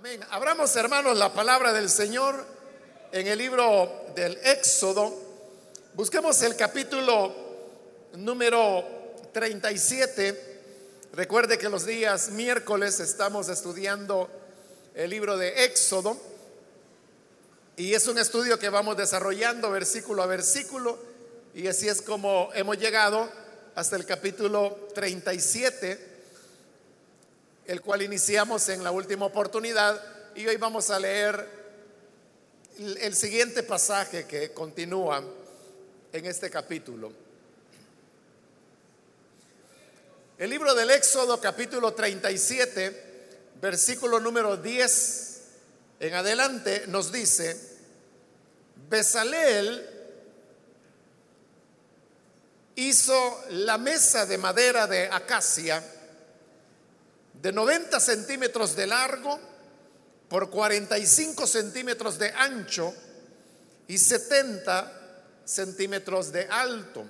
Amén. Abramos, hermanos, la palabra del Señor en el libro del Éxodo. Busquemos el capítulo número 37. Recuerde que los días miércoles estamos estudiando el libro de Éxodo y es un estudio que vamos desarrollando versículo a versículo y así es como hemos llegado hasta el capítulo 37 el cual iniciamos en la última oportunidad y hoy vamos a leer el siguiente pasaje que continúa en este capítulo. El libro del Éxodo capítulo 37, versículo número 10 en adelante nos dice, Besaleel hizo la mesa de madera de acacia, de 90 centímetros de largo por 45 centímetros de ancho y 70 centímetros de alto.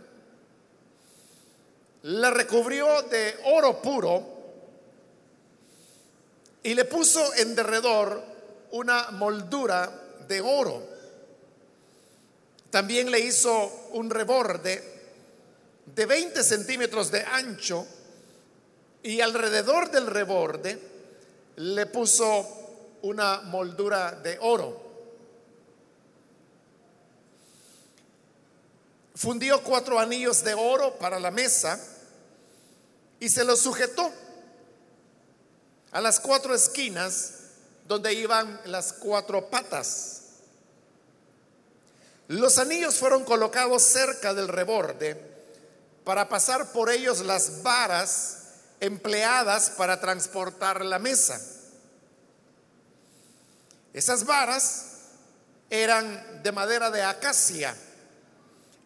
La recubrió de oro puro y le puso en derredor una moldura de oro. También le hizo un reborde de 20 centímetros de ancho y alrededor del reborde le puso una moldura de oro. Fundió cuatro anillos de oro para la mesa y se los sujetó a las cuatro esquinas donde iban las cuatro patas. Los anillos fueron colocados cerca del reborde para pasar por ellos las varas empleadas para transportar la mesa. Esas varas eran de madera de acacia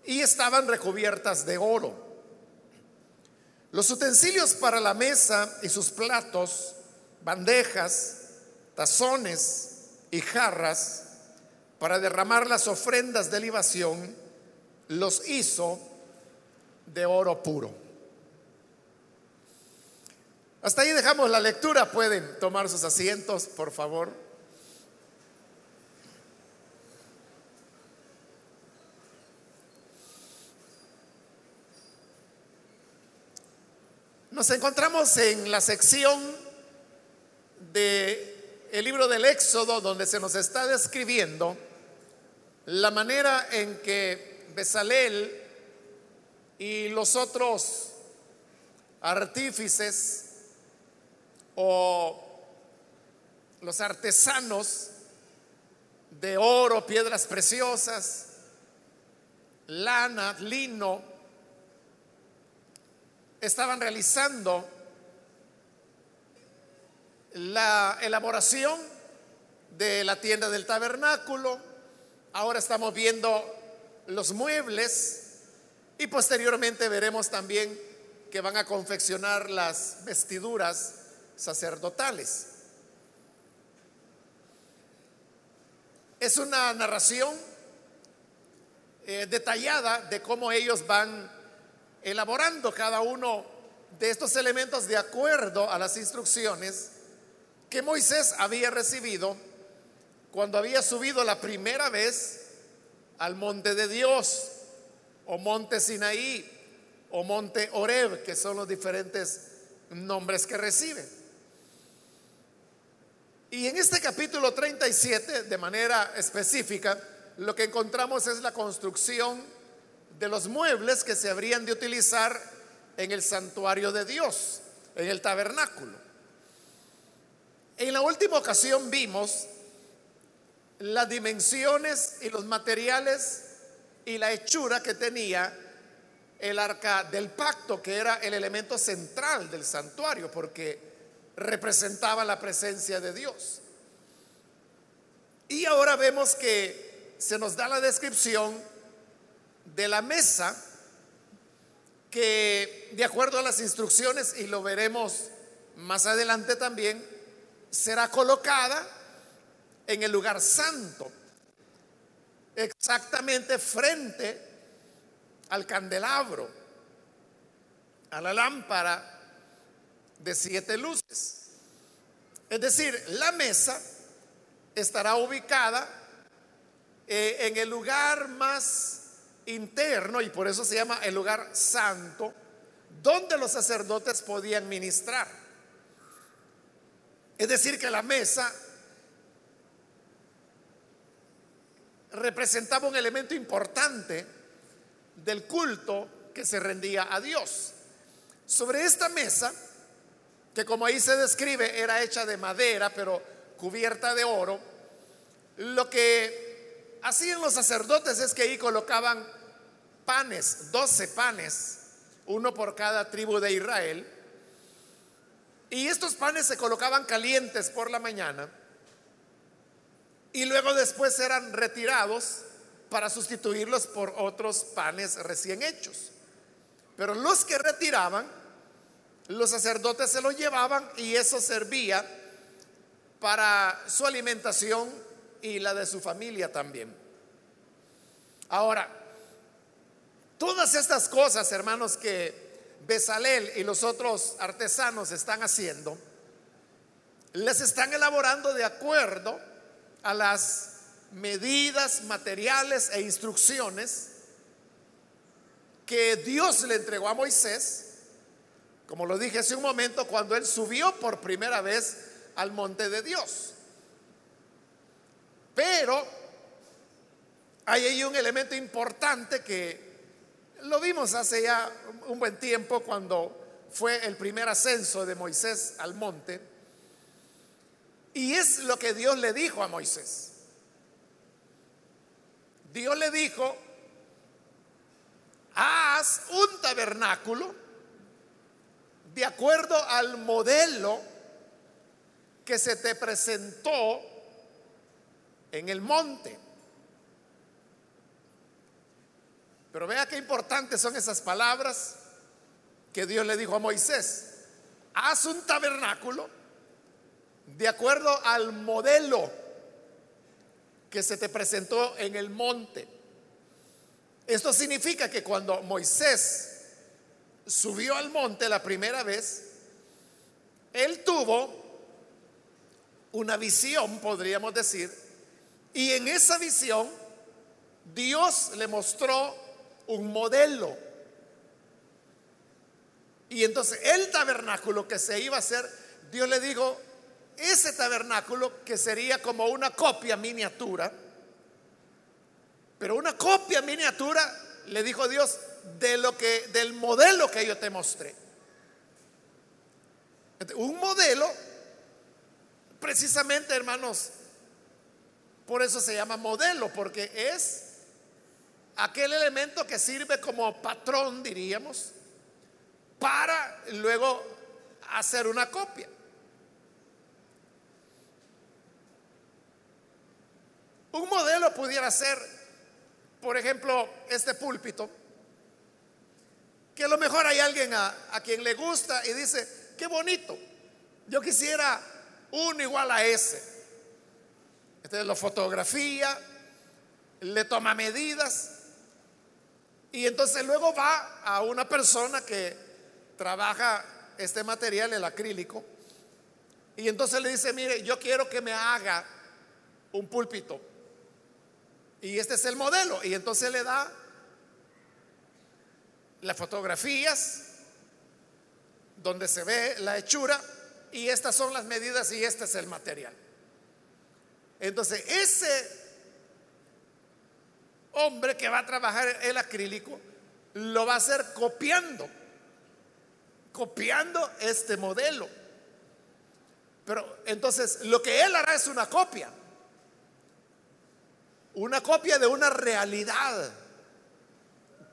y estaban recubiertas de oro. Los utensilios para la mesa y sus platos, bandejas, tazones y jarras para derramar las ofrendas de libación, los hizo de oro puro. Hasta ahí dejamos la lectura. Pueden tomar sus asientos, por favor. Nos encontramos en la sección de libro del Éxodo donde se nos está describiendo la manera en que Besalel y los otros artífices o los artesanos de oro, piedras preciosas, lana, lino, estaban realizando la elaboración de la tienda del tabernáculo. Ahora estamos viendo los muebles y posteriormente veremos también que van a confeccionar las vestiduras sacerdotales. Es una narración eh, detallada de cómo ellos van elaborando cada uno de estos elementos de acuerdo a las instrucciones que Moisés había recibido cuando había subido la primera vez al monte de Dios, o monte Sinaí, o monte Oreb, que son los diferentes nombres que recibe. Y en este capítulo 37, de manera específica, lo que encontramos es la construcción de los muebles que se habrían de utilizar en el santuario de Dios, en el tabernáculo. En la última ocasión vimos las dimensiones y los materiales y la hechura que tenía el arca del pacto, que era el elemento central del santuario, porque representaba la presencia de Dios. Y ahora vemos que se nos da la descripción de la mesa que de acuerdo a las instrucciones, y lo veremos más adelante también, será colocada en el lugar santo, exactamente frente al candelabro, a la lámpara de siete luces. Es decir, la mesa estará ubicada eh, en el lugar más interno, y por eso se llama el lugar santo, donde los sacerdotes podían ministrar. Es decir, que la mesa representaba un elemento importante del culto que se rendía a Dios. Sobre esta mesa, que como ahí se describe era hecha de madera, pero cubierta de oro, lo que hacían los sacerdotes es que ahí colocaban panes, doce panes, uno por cada tribu de Israel, y estos panes se colocaban calientes por la mañana y luego después eran retirados para sustituirlos por otros panes recién hechos. Pero los que retiraban, los sacerdotes se los llevaban y eso servía para su alimentación y la de su familia también. Ahora, todas estas cosas, hermanos, que Besalel y los otros artesanos están haciendo, les están elaborando de acuerdo a las medidas materiales e instrucciones que Dios le entregó a Moisés, como lo dije hace un momento, cuando él subió por primera vez al monte de Dios. Pero hay ahí un elemento importante que lo vimos hace ya un buen tiempo cuando fue el primer ascenso de Moisés al monte y es lo que Dios le dijo a Moisés. Dios le dijo, haz un tabernáculo de acuerdo al modelo que se te presentó en el monte. Pero vea qué importantes son esas palabras que Dios le dijo a Moisés. Haz un tabernáculo de acuerdo al modelo que se te presentó en el monte. Esto significa que cuando Moisés subió al monte la primera vez, él tuvo una visión, podríamos decir, y en esa visión Dios le mostró un modelo. Y entonces el tabernáculo que se iba a hacer, Dios le dijo, ese tabernáculo que sería como una copia miniatura, pero una copia miniatura, le dijo Dios, de lo que del modelo que yo te mostré. Un modelo precisamente, hermanos, por eso se llama modelo, porque es aquel elemento que sirve como patrón, diríamos, para luego hacer una copia. Un modelo pudiera ser, por ejemplo, este púlpito, que a lo mejor hay alguien a, quien le gusta y dice, qué bonito, yo quisiera uno igual a ese. Entonces lo fotografía, le toma medidas y entonces luego va a una persona que trabaja este material, el acrílico, y entonces le dice, mire, yo quiero que me haga un púlpito y este es el modelo. Y entonces le da las fotografías donde se ve la hechura y estas son las medidas y este es el material. Entonces, ese hombre que va a trabajar el acrílico lo va a hacer copiando, copiando este modelo. Pero entonces lo que él hará es una copia una copia de una realidad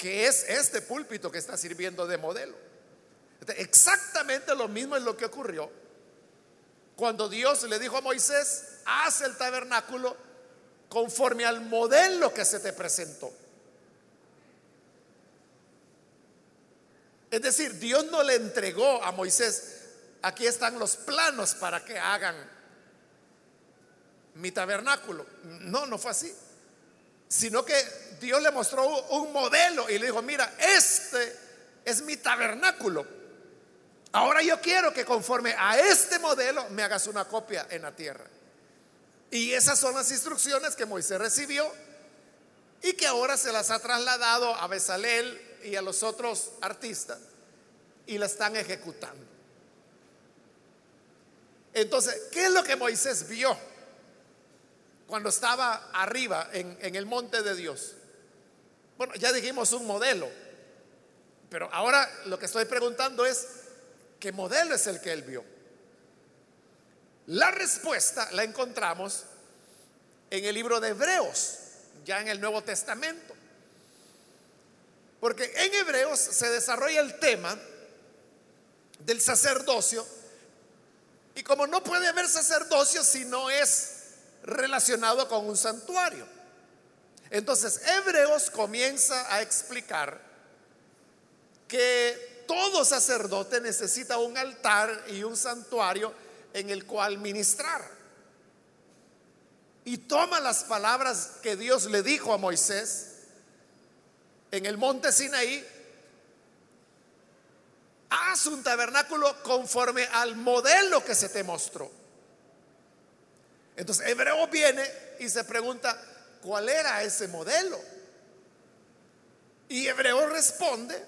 que es este púlpito que está sirviendo de modelo. Exactamente lo mismo es lo que ocurrió cuando Dios le dijo a Moisés, haz el tabernáculo conforme al modelo que se te presentó. Es decir, Dios no le entregó a Moisés, aquí están los planos para que hagan mi tabernáculo. No, no fue así sino que Dios le mostró un modelo y le dijo, mira, este es mi tabernáculo. Ahora yo quiero que conforme a este modelo me hagas una copia en la tierra. Y esas son las instrucciones que Moisés recibió y que ahora se las ha trasladado a Besalel y a los otros artistas y la están ejecutando. Entonces, ¿qué es lo que Moisés vio cuando estaba arriba en, el monte de Dios? Bueno, ya dijimos un modelo, pero ahora lo que estoy preguntando es, ¿qué modelo es el que él vio? La respuesta la encontramos en el libro de Hebreos, ya en el Nuevo Testamento. Porque en Hebreos se desarrolla el tema del sacerdocio y como no puede haber sacerdocio si no es relacionado con un santuario. Entonces Hebreos comienza a explicar que todo sacerdote necesita un altar y un santuario en el cual ministrar. Y toma las palabras que Dios le dijo a Moisés en el monte Sinaí. Haz un tabernáculo conforme al modelo que se te mostró. Entonces Hebreo viene y se pregunta, ¿cuál era ese modelo? Y Hebreo responde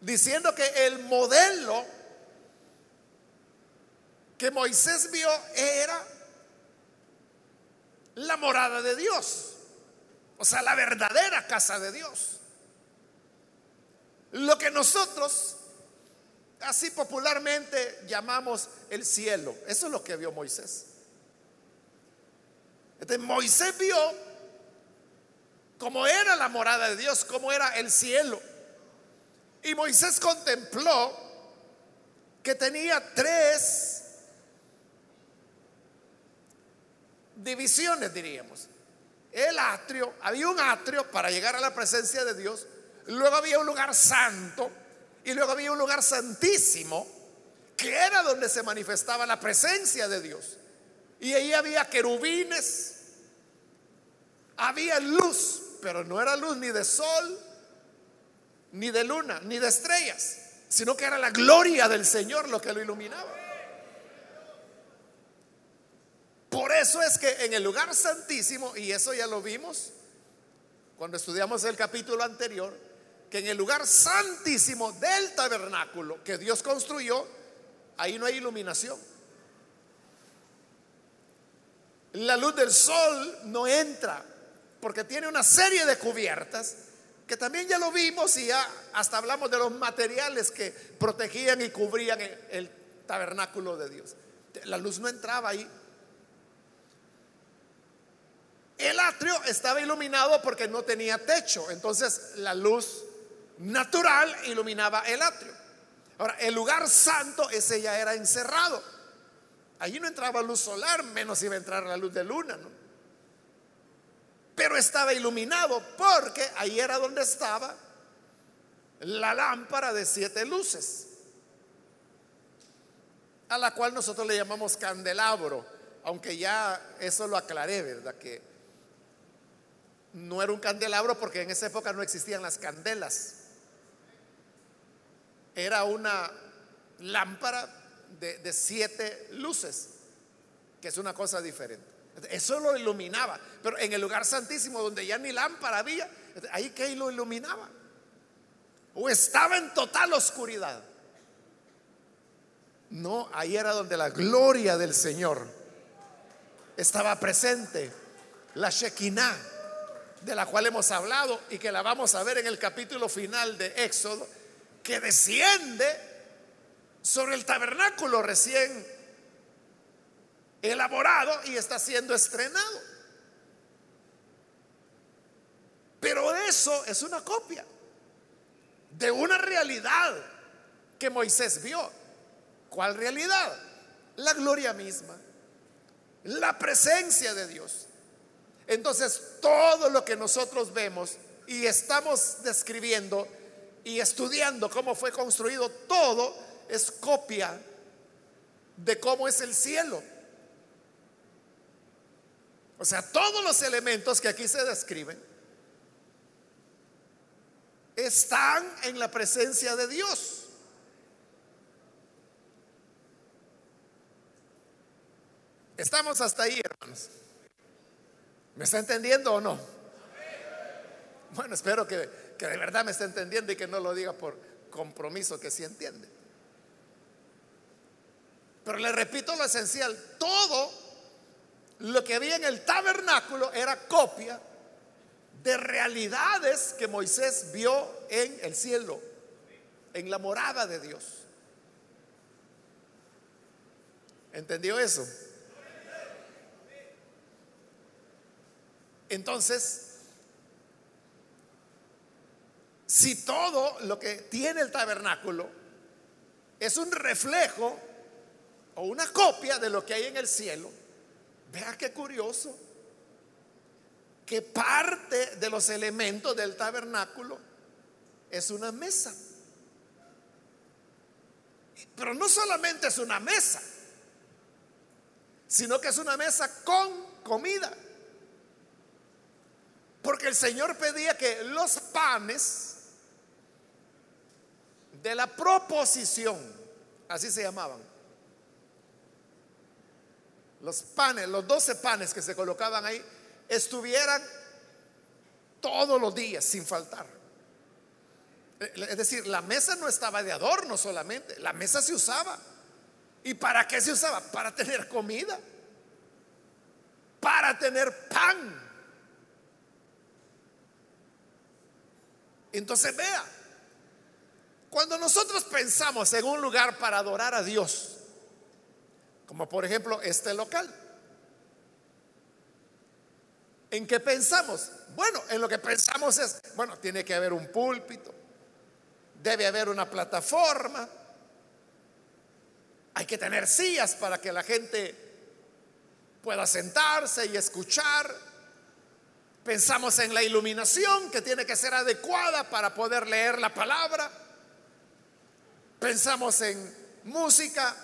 diciendo que el modelo que Moisés vio era la morada de Dios, o sea, la verdadera casa de Dios. Lo que nosotros así popularmente llamamos el cielo, eso es lo que vio Moisés. Entonces Moisés vio cómo era la morada de Dios, cómo era el cielo. Y Moisés contempló que tenía tres divisiones, diríamos. El atrio, había un atrio para llegar a la presencia de Dios, luego había un lugar santo y luego había un lugar santísimo, que era donde se manifestaba la presencia de Dios. Y ahí había querubines, había luz, pero no era luz ni de sol, ni de luna, ni de estrellas, sino que era la gloria del Señor lo que lo iluminaba. Por eso es que en el lugar santísimo, y eso ya lo vimos cuando estudiamos el capítulo anterior, que en el lugar santísimo del tabernáculo que Dios construyó, ahí no hay iluminación. La luz del sol no entra porque tiene una serie de cubiertas que también ya lo vimos y ya hasta hablamos de los materiales que protegían y cubrían el tabernáculo de Dios. La luz no entraba ahí. El atrio estaba iluminado porque no tenía techo, entonces la luz natural iluminaba el atrio. Ahora, el lugar santo, ese ya era encerrado. Allí no entraba luz solar, menos iba a entrar la luz de luna, ¿no? Pero estaba iluminado porque ahí era donde estaba la lámpara de siete luces, a la cual nosotros le llamamos candelabro, aunque ya eso lo aclaré, ¿verdad? Que no era un candelabro porque en esa época no existían las candelas. Era una lámpara de, siete luces, que es una cosa diferente. Eso lo iluminaba, pero en el lugar santísimo donde ya ni lámpara había, ahí que lo iluminaba. O estaba en total oscuridad. No, ahí era donde la gloria del Señor estaba presente, la Shekinah de la cual hemos hablado y que la vamos a ver en el capítulo final de Éxodo, que desciende sobre el tabernáculo recién elaborado y está siendo estrenado. Pero eso es una copia de una realidad que Moisés vio. ¿Cuál realidad? La gloria misma, la presencia de Dios. Entonces, todo lo que nosotros vemos y estamos describiendo y estudiando cómo fue construido, todo es copia de cómo es el cielo. O sea, todos los elementos que aquí se describen están en la presencia de Dios. Estamos hasta ahí, hermanos. ¿Me está entendiendo o no? Bueno, espero que, que de verdad me esté entendiendo y que no lo diga por compromiso, que sí entiende. Pero le repito lo esencial, todo lo que había en el tabernáculo era copia de realidades que Moisés vio en el cielo, en la morada de Dios. ¿Entendió eso? Entonces, si todo lo que tiene el tabernáculo es un reflejo o una copia de lo que hay en el cielo, vea qué curioso que parte de los elementos del tabernáculo es una mesa. Pero no solamente es una mesa, sino que es una mesa con comida. Porque el Señor pedía que los panes de la proposición, así se llamaban, los panes, los doce panes que se colocaban ahí, estuvieran todos los días sin faltar. Es decir, la mesa no estaba de adorno solamente, la mesa se usaba. ¿Y para qué se usaba? Para tener comida, para tener pan. Entonces vea, cuando nosotros pensamos en un lugar para adorar a Dios, como por ejemplo este local, ¿En qué pensamos? Bueno, en lo que pensamos es, bueno, tiene que haber un púlpito, debe haber una plataforma, hay que tener sillas para que la gente pueda sentarse y escuchar. Pensamos en la iluminación que tiene que ser adecuada para poder leer la palabra. Pensamos en música.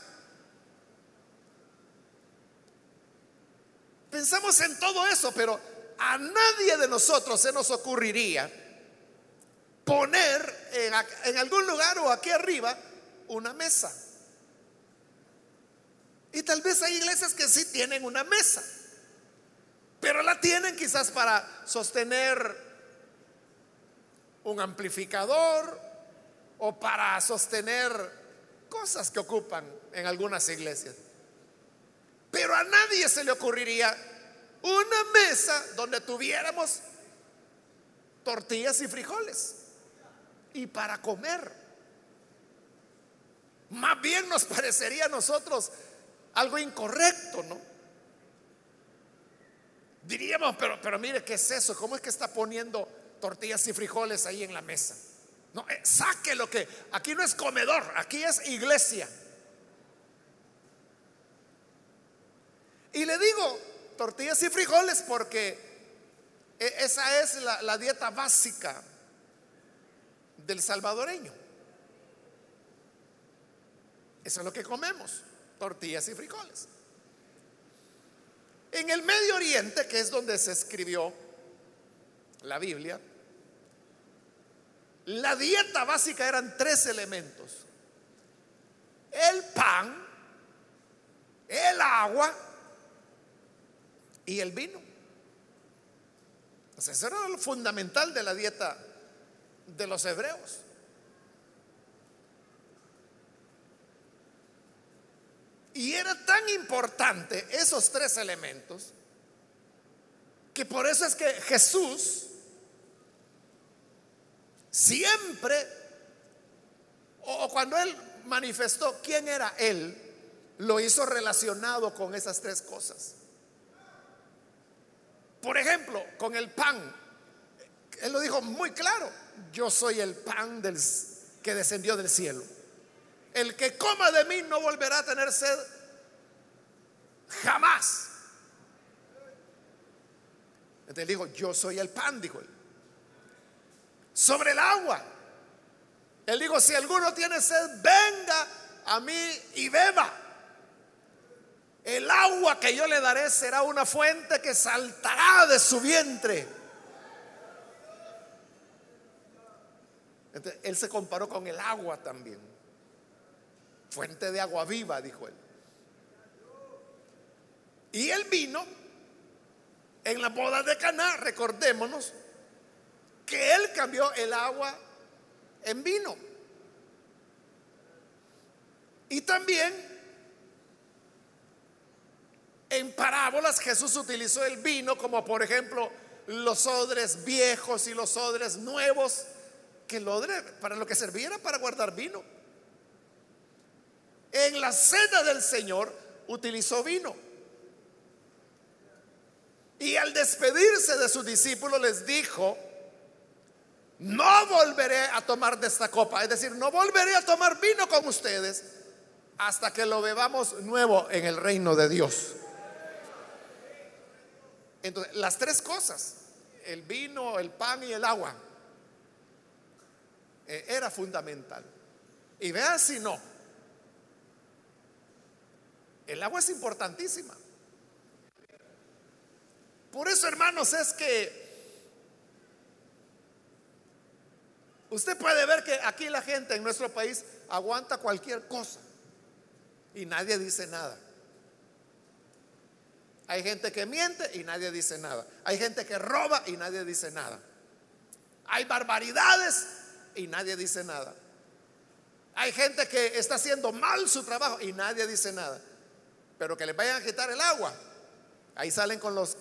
Pensamos en todo eso, pero a nadie de nosotros se nos ocurriría poner en, algún lugar o aquí arriba una mesa. Y tal vez hay iglesias que sí tienen una mesa, pero la tienen quizás para sostener un amplificador o para sostener cosas que ocupan en algunas iglesias. Pero a nadie se le ocurriría una mesa donde tuviéramos tortillas y frijoles y para comer. Más bien nos parecería a nosotros algo incorrecto, ¿no? Diríamos, pero, pero mire, ¿qué es eso? ¿Cómo es que está poniendo tortillas y frijoles ahí en la mesa? No, eh, saque lo que, aquí no es comedor, aquí es iglesia. Y le digo, tortillas y frijoles porque e, esa es la, dieta básica del salvadoreño. Eso es lo que comemos, tortillas y frijoles. En el Medio Oriente, que es donde se escribió la Biblia, la dieta básica eran tres elementos. El pan, el agua y el vino. Eso era lo fundamental de la dieta de los hebreos. Y era tan importante esos tres elementos que por eso es que Jesús siempre, o cuando él manifestó quién era él, lo hizo relacionado con esas tres cosas. Por ejemplo, con el pan. Él lo dijo muy claro. Yo soy el pan del, que descendió del cielo. El que coma de mí no volverá a tener sed jamás. Entonces dijo, yo soy el pan, dijo él. Sobre el agua. Él dijo, si alguno tiene sed, venga a mí y beba. El agua que yo le daré será una fuente que saltará de su vientre. él se comparó con el agua también. Fuente de agua viva, dijo él. Y el vino, en la boda de Caná, recordémonos que él cambió el agua en vino. Y también en parábolas Jesús utilizó el vino como por ejemplo los odres viejos y los odres nuevos, que el odre para lo que servía era para guardar vino. En la cena del Señor utilizó vino. Y al despedirse de sus discípulos les dijo, no volveré a tomar de esta copa, es decir, no volveré a tomar vino con ustedes hasta que lo bebamos nuevo en el reino de Dios. Entonces, las tres cosas, el vino, el pan y el agua, eh, era fundamental. Y vea si no, el agua es importantísima. Por eso, hermanos, es que usted puede ver que aquí la gente en nuestro país aguanta cualquier cosa y nadie dice nada. Hay gente que miente y nadie dice nada. Hay gente que roba y nadie dice nada. Hay barbaridades y nadie dice nada. Hay gente que está haciendo mal su trabajo y nadie dice nada. Pero que les vayan a quitar el agua. Ahí salen con los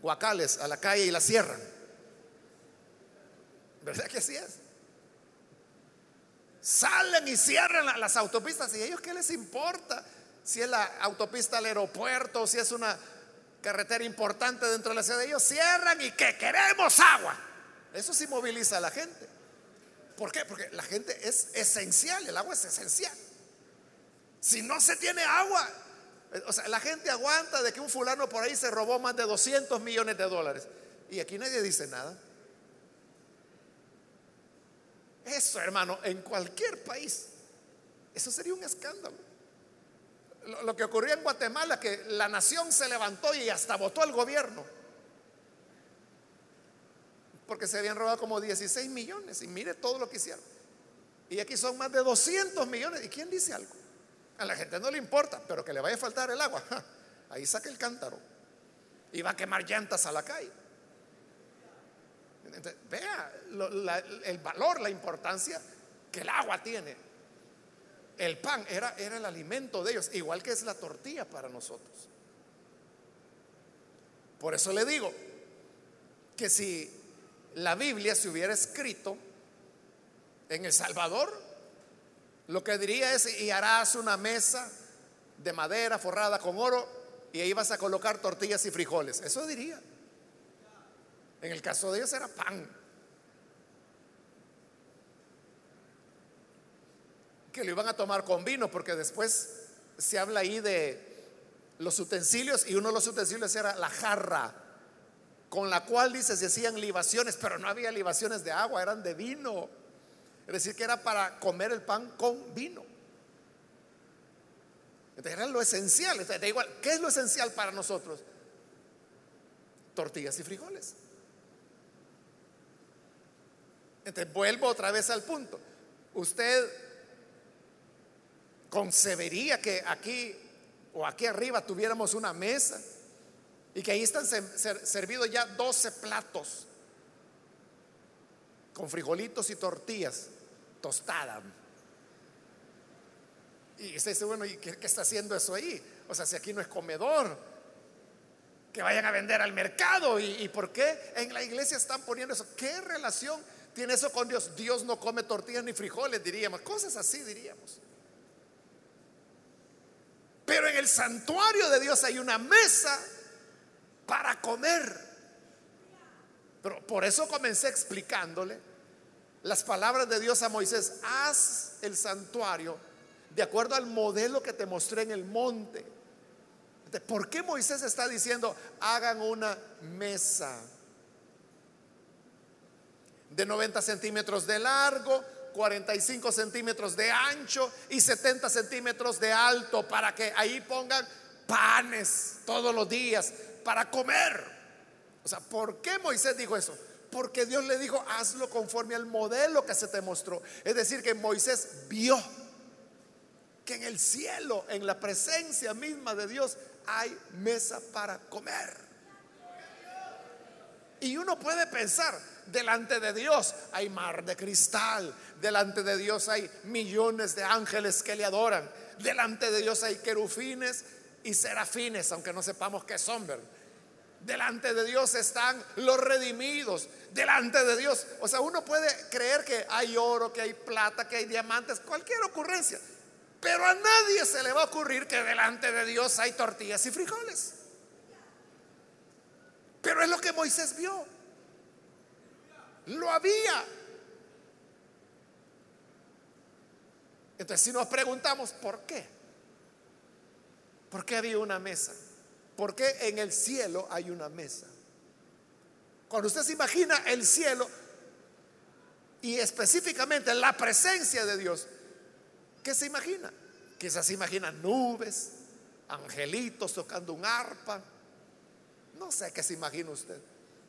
guacales a la calle y la cierran. ¿Verdad que así es? Salen y cierran las autopistas. ¿Y ellos qué les importa? Si es la autopista al aeropuerto, si es una carretera importante dentro de la ciudad. Ellos cierran y que queremos agua. Eso sí moviliza a la gente. ¿Por qué? Porque la gente es esencial, el agua es esencial. Si no se tiene agua, o sea, la gente aguanta de que un fulano por ahí se robó más de 200 millones de dólares. Y aquí nadie dice nada. Eso, hermano, en cualquier país, eso sería un escándalo. Lo, que ocurrió en Guatemala, que la nación se levantó y hasta votó al gobierno. Porque se habían robado como 16 millones. Y mire todo lo que hicieron. Y aquí son más de 200 millones. ¿Y quién dice algo? A la gente no le importa, pero que le vaya a faltar el agua. ahí saca el cántaro. Y va a quemar llantas a la calle. vea el valor, la importancia que el agua tiene. El pan era, era el alimento de ellos, igual que es la tortilla para nosotros. Por eso le digo que si la Biblia se hubiera escrito en El Salvador, lo que diría es, y harás una mesa de madera forrada con oro y ahí vas a colocar tortillas y frijoles. Eso diría. En el caso de ellos era pan. Que lo iban a tomar con vino, porque después se habla ahí de los utensilios y uno de los utensilios era la jarra, con la cual dice se hacían libaciones, pero no había libaciones de agua, eran de vino. Es decir, que era para comer el pan con vino. Entonces era lo esencial. Entonces, igual, ¿qué es lo esencial para nosotros? Tortillas y frijoles. Entonces vuelvo otra vez al punto. Usted concebería que aquí o aquí arriba tuviéramos una mesa y que ahí están servidos ya 12 platos con frijolitos y tortillas tostada. Y usted dice, bueno, ¿y qué, está haciendo eso ahí? O sea, si aquí no es comedor, que vayan a vender al mercado. ¿Y, ¿Y, por qué en la iglesia están poniendo eso? ¿Qué relación tiene eso con Dios? Dios no come tortillas ni frijoles, diríamos. Cosas así diríamos. Pero en el santuario de Dios hay una mesa para comer. Pero por eso comencé explicándole las palabras de Dios a Moisés, haz el santuario de acuerdo al modelo que te mostré en el monte. ¿Por qué Moisés está diciendo, hagan una mesa de 90 centímetros de largo, 45 centímetros de ancho y 70 centímetros de alto para que ahí pongan panes todos los días para comer? O sea, ¿por qué Moisés dijo eso? Porque Dios le dijo, hazlo conforme al modelo que se te mostró. Es decir, que Moisés vio que en el cielo, en la presencia misma de Dios, hay mesa para comer. Y uno puede pensar, delante de Dios hay mar de cristal, delante de Dios hay millones de ángeles que le adoran, delante de Dios hay querufines y serafines, aunque no sepamos qué son, Delante de Dios están los redimidos, delante de Dios. O sea, uno puede creer que hay oro, que hay plata, que hay diamantes, cualquier ocurrencia. Pero a nadie se le va a ocurrir que delante de Dios hay tortillas y frijoles. Pero es lo que Moisés vio. Lo había. Entonces si nos preguntamos, ¿por qué? ¿Por qué había una mesa? ¿Por qué en el cielo hay una mesa? Cuando usted se imagina el cielo y específicamente la presencia de Dios, ¿qué se imagina? Quizás se imagina nubes, angelitos tocando un arpa. No sé qué se imagina usted.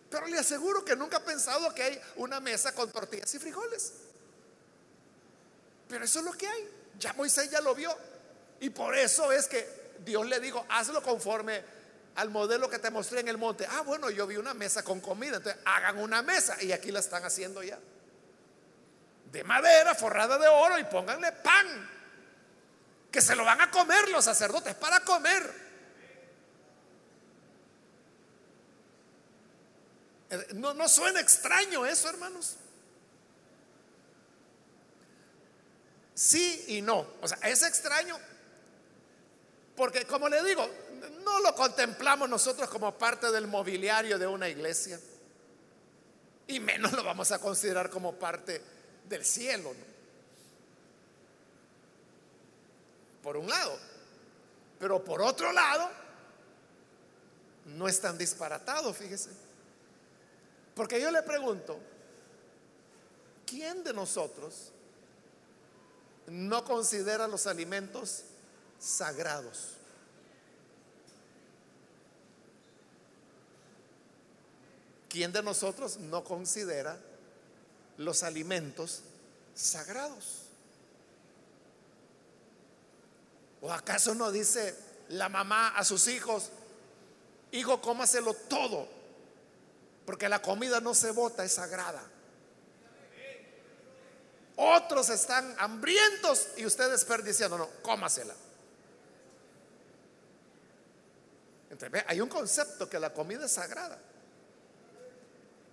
Pero le aseguro que nunca ha pensado que hay una mesa con tortillas y frijoles. Pero eso es lo que hay. Ya Moisés ya lo vio. Y por eso es que Dios le dijo, hazlo conforme al modelo que te mostré en el monte. Ah, bueno, yo vi una mesa con comida. Entonces, hagan una mesa. Y aquí la están haciendo ya. De madera, forrada de oro y pónganle pan. Que se lo van a comer los sacerdotes para comer. No, no suena extraño eso, hermanos. Sí y no. O sea, es extraño porque, como le digo, no lo contemplamos nosotros como parte del mobiliario de una iglesia. Y menos lo vamos a considerar como parte del cielo. Por un lado. Pero por otro lado, no es tan disparatado, fíjese. Porque yo le pregunto, ¿quién de nosotros no considera los alimentos sagrados? ¿Quién de nosotros no considera los alimentos sagrados? ¿O acaso no dice la mamá a sus hijos, hijo, cómaselo todo? Porque la comida no se bota, es sagrada. Otros están hambrientos y ustedes desperdiciando. No, cómasela. Hay un concepto que la comida es sagrada.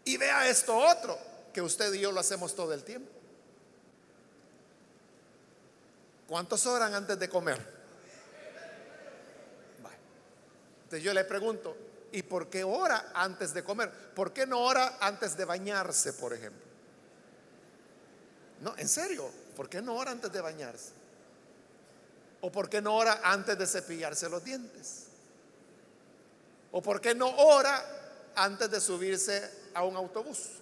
Y vea esto otro, que usted y yo lo hacemos todo el tiempo. ¿Cuántos oran antes de comer? Entonces yo le pregunto, ¿Y por qué ora antes de comer? ¿Por qué no ora antes de bañarse, por ejemplo? No, en serio, ¿por qué no ora antes de bañarse? ¿O por qué no ora antes de cepillarse los dientes? ¿O por qué no ora antes de subirse a un autobús?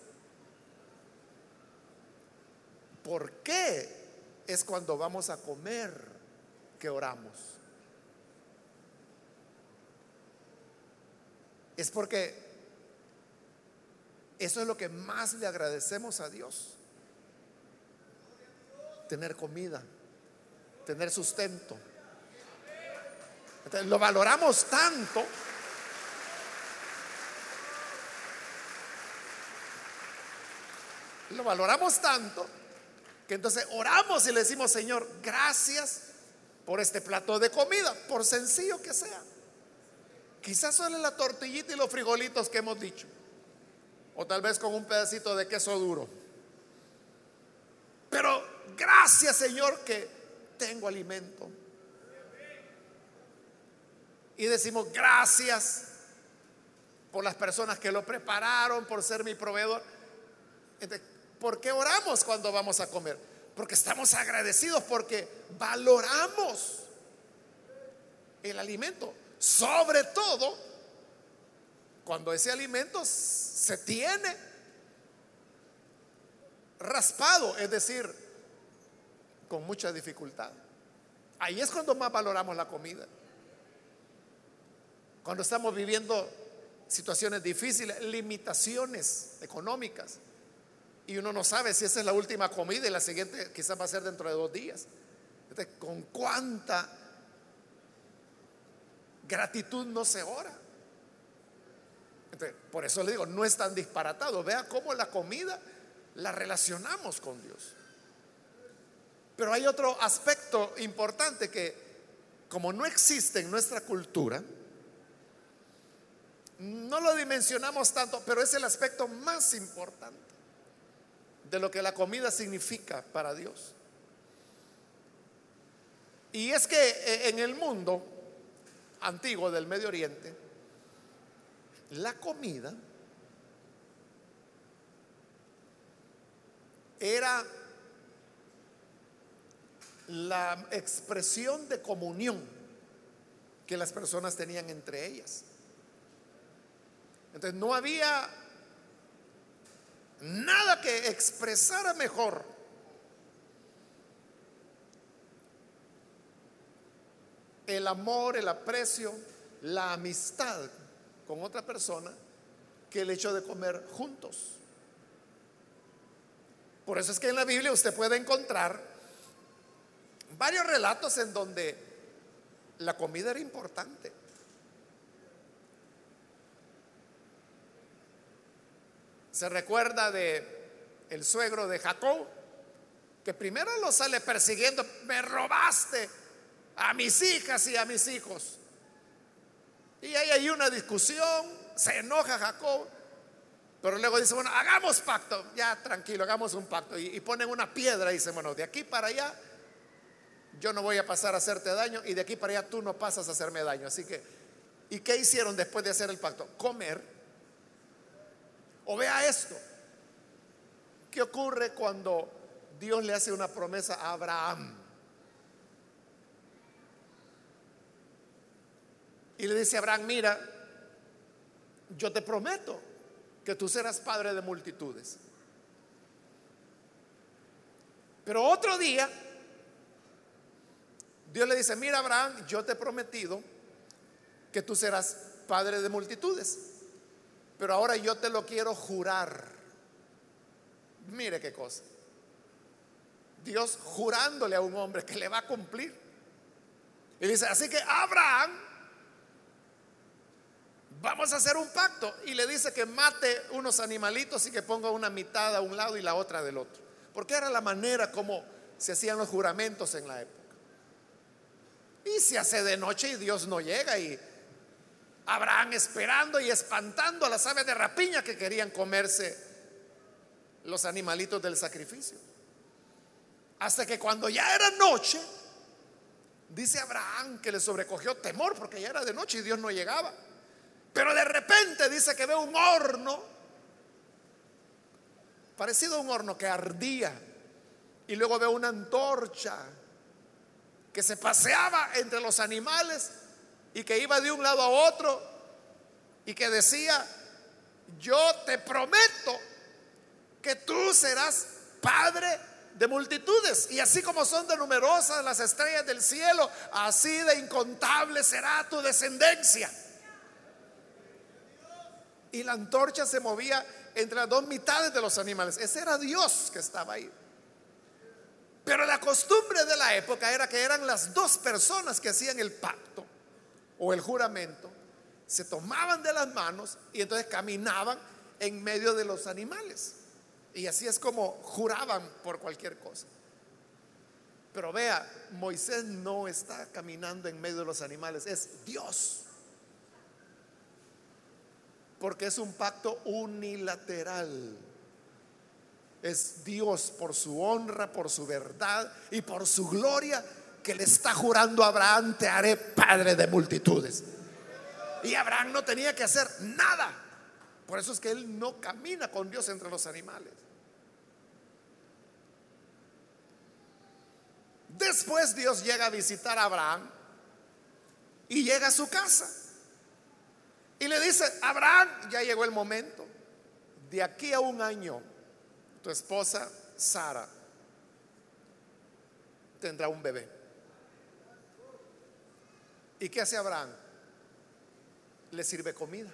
¿Por qué es cuando vamos a comer que oramos? Es porque eso es lo que más le agradecemos a Dios. Tener comida, tener sustento. lo valoramos tanto. Lo valoramos tanto que entonces oramos y le decimos, Señor, gracias por este plato de comida, por sencillo que sea. Quizás solo la tortillita y los frijolitos que hemos dicho. O tal vez con un pedacito de queso duro. Pero gracias Señor que tengo alimento. Y decimos gracias por las personas que lo prepararon, por ser mi proveedor. ¿Por qué oramos cuando vamos a comer? Porque estamos agradecidos, porque valoramos el alimento. Sobre todo cuando ese alimento se tiene raspado, es decir, con mucha dificultad. Ahí es cuando más valoramos la comida. Cuando estamos viviendo situaciones difíciles, limitaciones económicas, y uno no sabe si esa es la última comida y la siguiente quizás va a ser dentro de dos días. con cuánta gratitud no se ora. por eso le digo, no es tan disparatado. Vea cómo la comida la relacionamos con Dios. Pero hay otro aspecto importante que, como no existe en nuestra cultura, no lo dimensionamos tanto, pero es el aspecto más importante de lo que la comida significa para Dios. Y es que eh, en el mundo antiguo del Medio Oriente, la comida era la expresión de comunión que las personas tenían entre ellas. Entonces no había nada que expresara mejor el amor, el aprecio, la amistad con otra persona que el hecho de comer juntos. Por eso es que en la Biblia usted puede encontrar varios relatos en donde la comida era importante. Se recuerda de el suegro de Jacob, que primero lo sale persiguiendo, me robaste a mis hijas y a mis hijos. Y ahí hay una discusión, se enoja Jacob, pero luego dice, bueno, hagamos pacto, ya tranquilo, hagamos un pacto. Y, ponen una piedra y dice, bueno, de aquí para allá yo no voy a pasar a hacerte daño y de aquí para allá tú no pasas a hacerme daño. Así que, ¿y qué hicieron después de hacer el pacto? Comer o vea esto. ¿Qué ocurre cuando Dios le hace una promesa a Abraham? Y le dice a Abraham, mira, yo te prometo que tú serás padre de multitudes. Pero otro día, Dios le dice, mira Abraham, yo te he prometido que tú serás padre de multitudes. Pero ahora yo te lo quiero jurar. Mire qué cosa. Dios jurándole a un hombre que le va a cumplir. Y dice, así que Abraham, vamos a hacer un pacto. Y le dice que mate unos animalitos y que ponga una mitad a un lado y la otra del otro. Porque era la manera como se hacían los juramentos en la época. Y se hace de noche y Dios no llega y Abraham esperando y espantando a las aves de rapiña que querían comerse los animalitos del sacrificio. Hasta que cuando ya era noche, dice Abraham que le sobrecogió temor porque ya era de noche y Dios no llegaba. Pero de repente dice que ve un horno, parecido a un horno que ardía, y luego ve una antorcha que se paseaba entre los animales y que iba de un lado a otro y que decía, yo te prometo que tú serás padre de multitudes. Y así como son de numerosas las estrellas del cielo, así de incontable será tu descendencia. Y la antorcha se movía entre las dos mitades de los animales. Ese era Dios que estaba ahí. Pero la costumbre de la época era que eran las dos personas que hacían el pacto o el juramento, se tomaban de las manos y entonces caminaban en medio de los animales. Y así es como juraban por cualquier cosa. Pero vea, Moisés no está caminando en medio de los animales, es Dios. Porque es un pacto unilateral. Es Dios por su honra, por su verdad y por su gloria que le está jurando a Abraham, te haré padre de multitudes. Y Abraham no tenía que hacer nada. Por eso es que él no camina con Dios entre los animales. Después Dios llega a visitar a Abraham y llega a su casa. Y le dice, Abraham, ya llegó el momento. De aquí a un año, tu esposa Sara tendrá un bebé. ¿Y qué hace Abraham? Le sirve comida.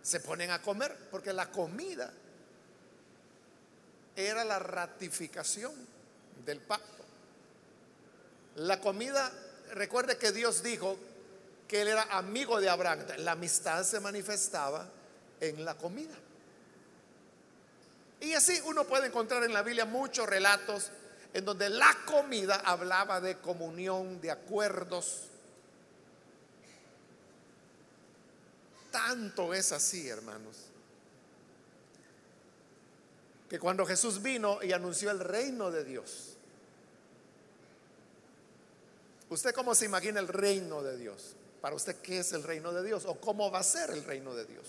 Se ponen a comer, porque la comida era la ratificación del pacto. La comida, recuerde que Dios dijo que él era amigo de Abraham. La amistad se manifestaba en la comida. Y así uno puede encontrar en la Biblia muchos relatos en donde la comida hablaba de comunión, de acuerdos. Tanto es así, hermanos, que cuando Jesús vino y anunció el reino de Dios, ¿usted cómo se imagina el reino de Dios? Para usted, ¿qué es el reino de Dios? ¿O cómo va a ser el reino de Dios?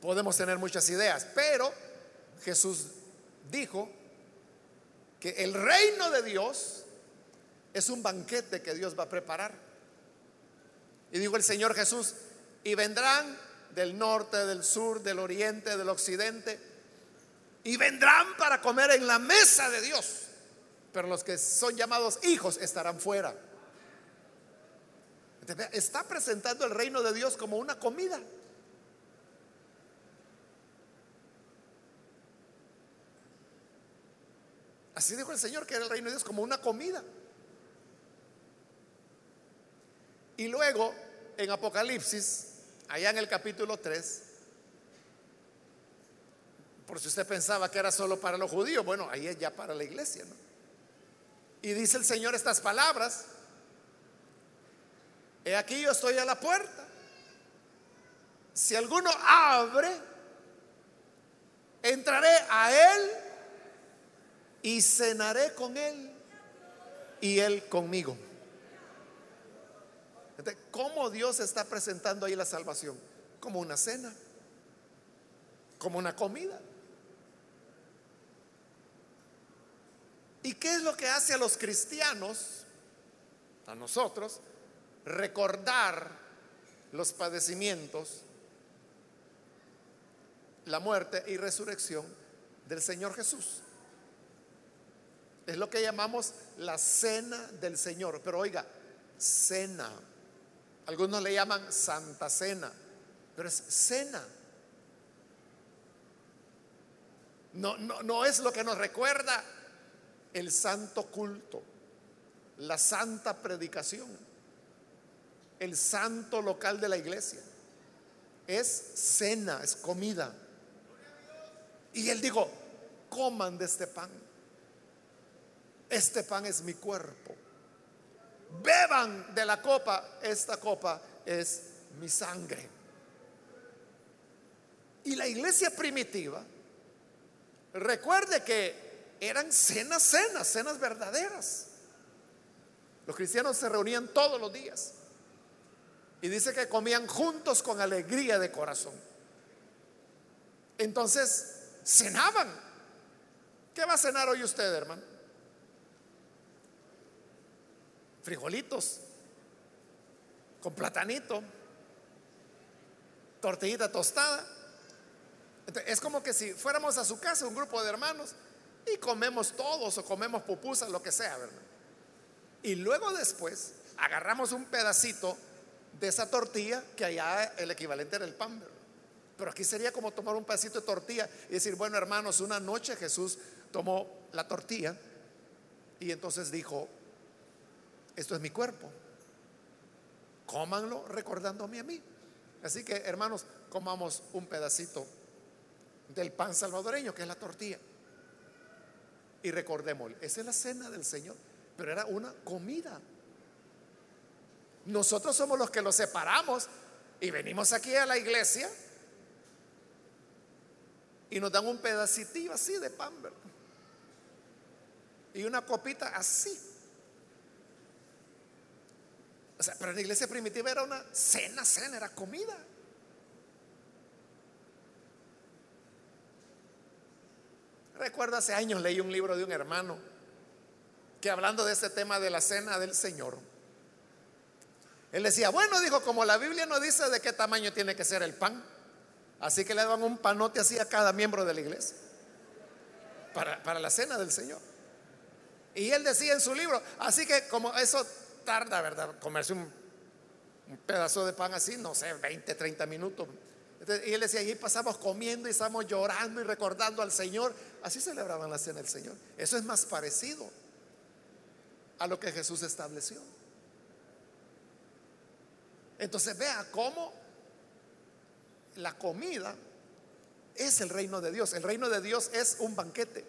Podemos tener muchas ideas, pero Jesús dijo que el reino de Dios es un banquete que Dios va a preparar. Y dijo el Señor Jesús, y vendrán del norte, del sur, del oriente, del occidente, y vendrán para comer en la mesa de Dios. Pero los que son llamados hijos estarán fuera. Está presentando el reino de Dios como una comida. Así dijo el Señor que era el reino de Dios como una comida. Y luego en Apocalipsis, allá en el capítulo 3, por si usted pensaba que era solo para los judíos, bueno, ahí es ya para la iglesia, ¿no? Y dice el Señor estas palabras, he aquí yo estoy a la puerta. Si alguno abre, entraré a él y cenaré con él y él conmigo. ¿Cómo Dios está presentando ahí la salvación? Como una cena, como una comida. ¿Y qué es lo que hace a los cristianos, a nosotros, recordar los padecimientos, la muerte y resurrección del Señor Jesús? Es lo que llamamos la cena del Señor. Pero oiga, cena. Algunos le llaman Santa Cena, pero es cena. No, no, no es lo que nos recuerda el santo culto, la santa predicación, el santo local de la iglesia. Es cena, es comida. Y él dijo, coman de este pan este pan es mi cuerpo. Beban de la copa, esta copa es mi sangre. Y la iglesia primitiva, recuerde que eran cenas, cenas, cenas verdaderas. Los cristianos se reunían todos los días. Y dice que comían juntos con alegría de corazón. Entonces, cenaban. ¿Qué va a cenar hoy usted, hermano? frijolitos, con platanito, tortillita tostada. es como que si fuéramos a su casa, un grupo de hermanos, y comemos todos o comemos pupusas, lo que sea, ¿verdad? Y luego después agarramos un pedacito de esa tortilla, que allá el equivalente era el pan, ¿verdad? Pero aquí sería como tomar un pedacito de tortilla y decir, bueno hermanos, una noche Jesús tomó la tortilla y entonces dijo, esto es mi cuerpo. Cómanlo recordándome a mí. Así que, hermanos, comamos un pedacito del pan salvadoreño, que es la tortilla. Y recordémosle, esa es la cena del Señor, pero era una comida. Nosotros somos los que lo separamos y venimos aquí a la iglesia y nos dan un pedacito así de pan. Y una copita así. Pero la iglesia primitiva era una cena, cena, era comida. Recuerdo hace años leí un libro de un hermano que hablando de este tema de la cena del Señor, él decía, bueno, dijo, como la Biblia no dice de qué tamaño tiene que ser el pan, así que le daban un panote así a cada miembro de la iglesia para, para la cena del Señor. Y él decía en su libro, así que como eso tarda, ¿verdad? Comerse un, pedazo de pan así, no sé, 20, 30 minutos. Y él decía, y pasamos comiendo y estamos llorando y recordando al Señor. Así celebraban la cena del Señor. Eso es más parecido. a lo que Jesús estableció. Entonces vea cómo la comida es el reino de Dios. El reino de Dios es un banquete.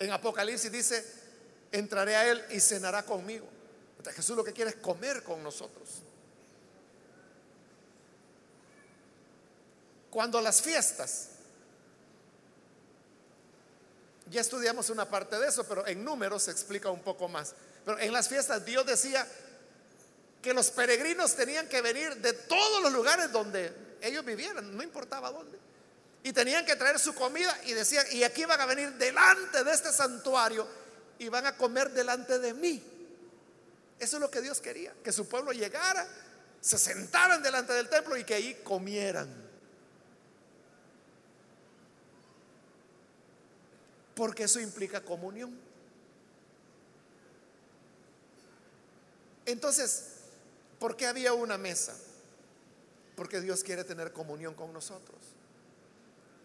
En Apocalipsis dice, entraré a él y cenará conmigo. Jesús lo que quiere es comer con nosotros. Cuando las fiestas, ya estudiamos una parte de eso, pero en números se explica un poco más. Pero en las fiestas Dios decía que los peregrinos tenían que venir de todos los lugares donde ellos vivieran, no importaba dónde. Y tenían que traer su comida y decían, y aquí van a venir delante de este santuario y van a comer delante de mí. Eso es lo que Dios quería, que su pueblo llegara, se sentaran delante del templo y que ahí comieran. Porque eso implica comunión. Entonces, ¿por qué había una mesa? Porque Dios quiere tener comunión con nosotros.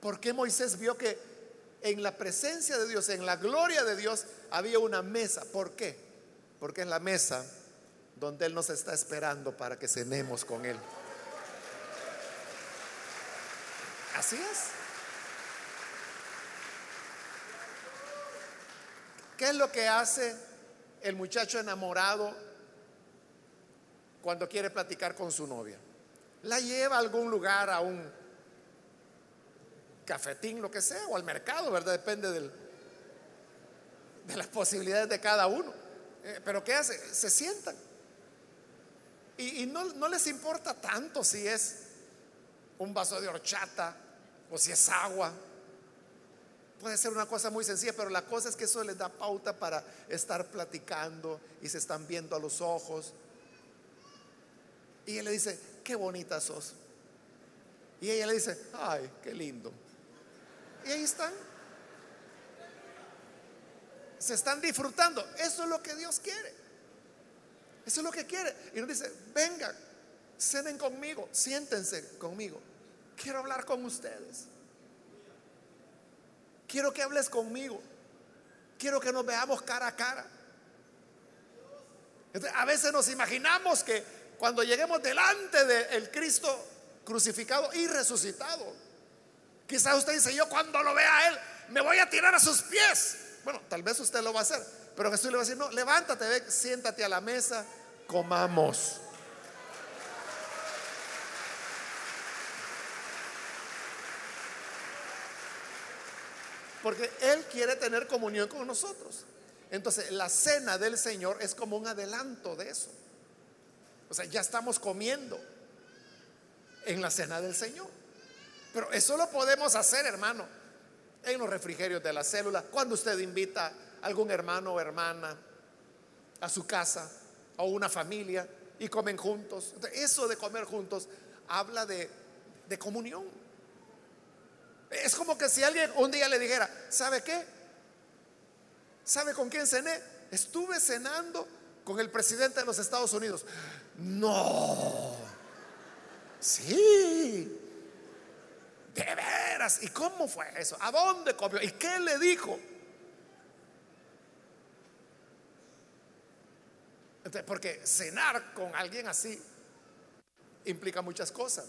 ¿Por qué Moisés vio que en la presencia de Dios, en la gloria de Dios, había una mesa? ¿Por qué? Porque en la mesa donde Él nos está esperando para que cenemos con Él. Así es. ¿Qué es lo que hace el muchacho enamorado cuando quiere platicar con su novia? La lleva a algún lugar, a un cafetín, lo que sea, o al mercado, ¿verdad? Depende de las posibilidades de cada uno. Eh, pero ¿qué hace? Se sientan. Y, no les importa tanto si es un vaso de horchata o si es agua. Puede ser una cosa muy sencilla, pero la cosa es que eso les da pauta para estar platicando y se están viendo a los ojos. Y él le dice, qué bonita sos. Y ella le dice, ay, qué lindo. Y ahí están. Se están disfrutando. Eso es lo que Dios quiere. Eso es lo que quiere. Y nos dice, vengan, cenen conmigo, siéntense conmigo. Quiero hablar con ustedes. Quiero que hables conmigo. Quiero que nos veamos cara a cara. a veces nos imaginamos que cuando lleguemos delante del Cristo crucificado y resucitado, quizás usted dice, yo cuando lo vea a Él, me voy a tirar a sus pies. Bueno, tal vez usted lo va a hacer, pero Jesús le va a decir, no, levántate, siéntate a la mesa, comamos. Porque Él quiere tener comunión con nosotros. Entonces, la cena del Señor es como un adelanto de eso. O sea, ya estamos comiendo en la cena del Señor. Pero eso lo podemos hacer, hermano, en los refrigerios de la célula, cuando usted invita a algún hermano o hermana a su casa o una familia y comen juntos. Eso de comer juntos habla de, de comunión. Es como que si alguien un día le dijera, ¿sabe qué? ¿Sabe con quién cené? Estuve cenando con el presidente de los Estados Unidos. No. Sí. De veras. ¿Y cómo fue eso? ¿A dónde comió? ¿Y qué le dijo? porque cenar con alguien así implica muchas cosas.